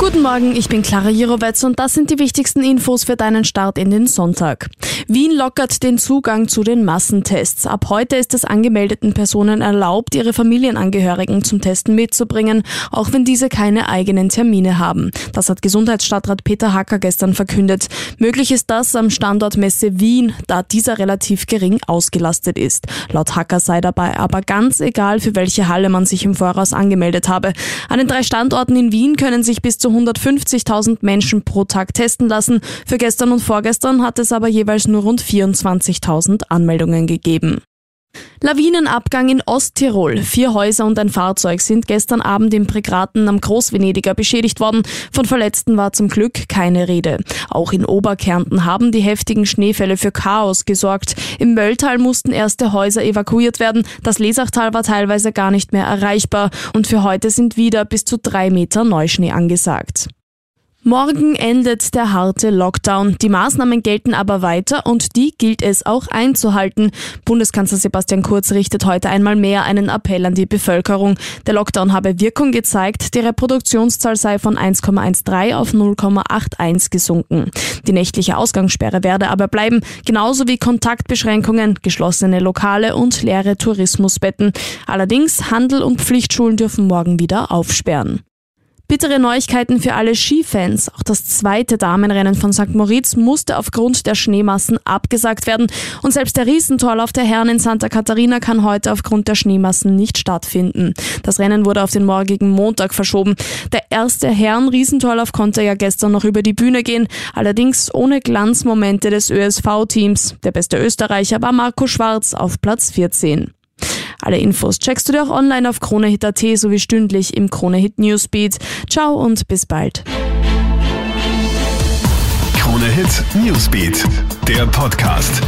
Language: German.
Guten Morgen, ich bin Clara Jirovetz und das sind die wichtigsten Infos für deinen Start in den Sonntag. Wien lockert den Zugang zu den Massentests. Ab heute ist es angemeldeten Personen erlaubt, ihre Familienangehörigen zum Testen mitzubringen, auch wenn diese keine eigenen Termine haben. Das hat Gesundheitsstadtrat Peter Hacker gestern verkündet. Möglich ist das am Standort Messe Wien, da dieser relativ gering ausgelastet ist. Laut Hacker sei dabei aber ganz egal, für welche Halle man sich im Voraus angemeldet habe. An den drei Standorten in Wien können sich bis zu 150.000 Menschen pro Tag testen lassen. Für gestern und vorgestern hat es aber jeweils nur rund 24.000 Anmeldungen gegeben. Lawinenabgang in Osttirol. Vier Häuser und ein Fahrzeug sind gestern Abend im Prägraten am Großvenediger beschädigt worden. Von Verletzten war zum Glück keine Rede. Auch in Oberkärnten haben die heftigen Schneefälle für Chaos gesorgt. Im Mölltal mussten erste Häuser evakuiert werden. Das Lesachtal war teilweise gar nicht mehr erreichbar. Und für heute sind wieder bis zu drei Meter Neuschnee angesagt. Morgen endet der harte Lockdown. Die Maßnahmen gelten aber weiter und die gilt es auch einzuhalten. Bundeskanzler Sebastian Kurz richtet heute einmal mehr einen Appell an die Bevölkerung. Der Lockdown habe Wirkung gezeigt. Die Reproduktionszahl sei von 1,13 auf 0,81 gesunken. Die nächtliche Ausgangssperre werde aber bleiben, genauso wie Kontaktbeschränkungen, geschlossene Lokale und leere Tourismusbetten. Allerdings Handel und Pflichtschulen dürfen morgen wieder aufsperren. Bittere Neuigkeiten für alle Skifans. Auch das zweite Damenrennen von St. Moritz musste aufgrund der Schneemassen abgesagt werden. Und selbst der Riesentorlauf der Herren in Santa Catarina kann heute aufgrund der Schneemassen nicht stattfinden. Das Rennen wurde auf den morgigen Montag verschoben. Der erste Herren-Riesentorlauf konnte ja gestern noch über die Bühne gehen, allerdings ohne Glanzmomente des ÖSV-Teams. Der beste Österreicher war Marco Schwarz auf Platz 14. Alle Infos checkst du dir auch online auf KroneHit.at sowie stündlich im KroneHit Newsbeat. Ciao und bis bald. KroneHit Newsbeat, der Podcast.